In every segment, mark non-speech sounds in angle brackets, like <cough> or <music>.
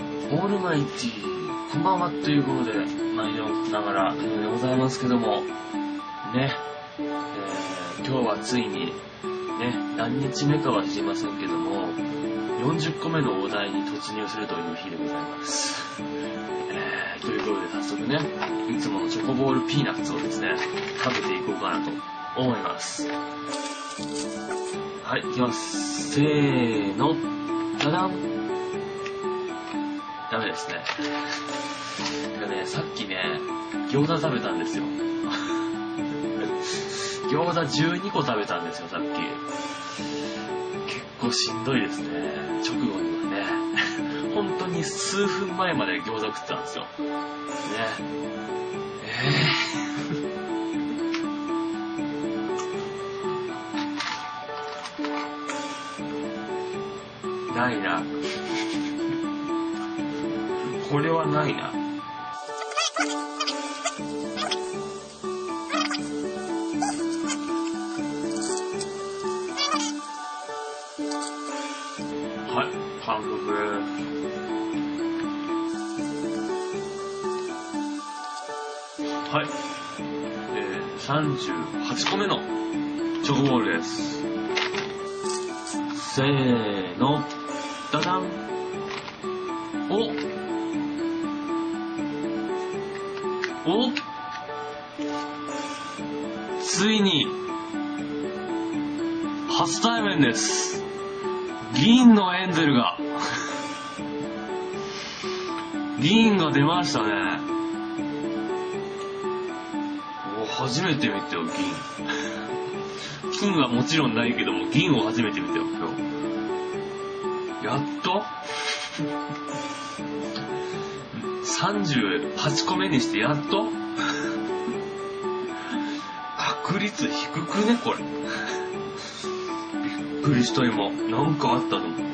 オールマイティー、こんばんはということで、毎度ながら、でございますけども、ね、えー、今日はついに、ね、何日目かは知りませんけども、40個目のお題に突入するという日でございます。えー、ということで早速ね、いつものチョコボールピーナッツをですね、食べていこうかなと思います。はい、いきます。せーの、じゃじゃん。ダメですね。てかね、さっきね、餃子食べたんですよ。<laughs> 餃子12個食べたんですよ、さっき。結構しんどいですね。直後にはね。<laughs> 本当に数分前まで餃子食ってたんですよ。ね。えーないな。<laughs> これはないな。はい、韓国。はい。えー、38個目のチョコボールです。せーの。ダダン。おおついに、初対面です。銀のエンゼルが。<laughs> 銀が出ましたね。お、初めて見たよ、銀。<laughs> 金はもちろんないけども、銀を初めて見たよ、今日。やっと？?38 個目にしてやっと <laughs> 確率低くね、これ。びっくりした今。なんかあったと思って。こ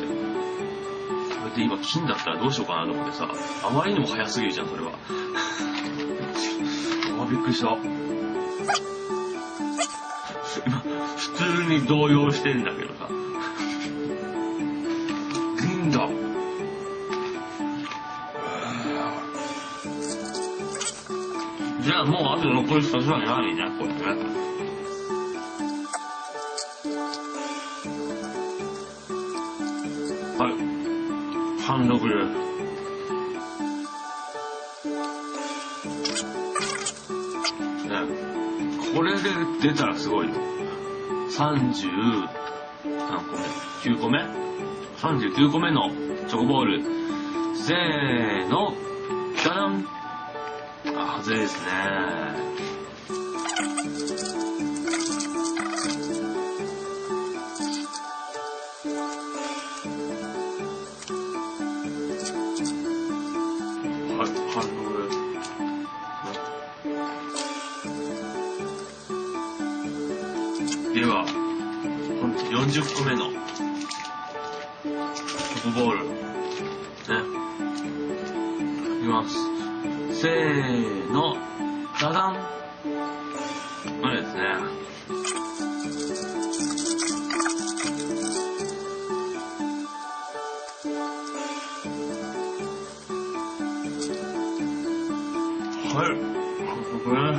れで今金だったらどうしようかなと思ってさ。あまりにも早すぎるじゃん、それは。あ、びっくりした。今、普通に動揺してんだけどさ。ゃあもうあと残り2つはないね、これね。はい。半六です。ね。これで出たらすごいよ。30何個目 ?9 個目39個目のチョコボール。せーの、あ、外れですね。はい、反応で。は、40個目のトップボール。ね。いきます。せーの、ダダン。これですね。はい。これね。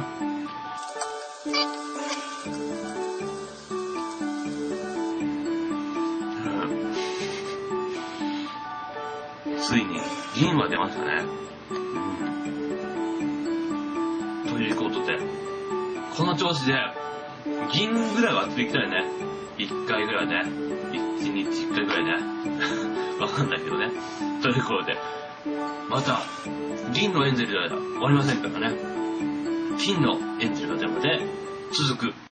ついに銀は出ましたね。ということで、この調子で、銀ぐらいは当てていきたいね。1回ぐらいね。1日1回ぐらいね。<laughs> わかんないけどね。ということで、また、銀のエンゼルでは終わりませんからね。金のエンゼルが出るまで続く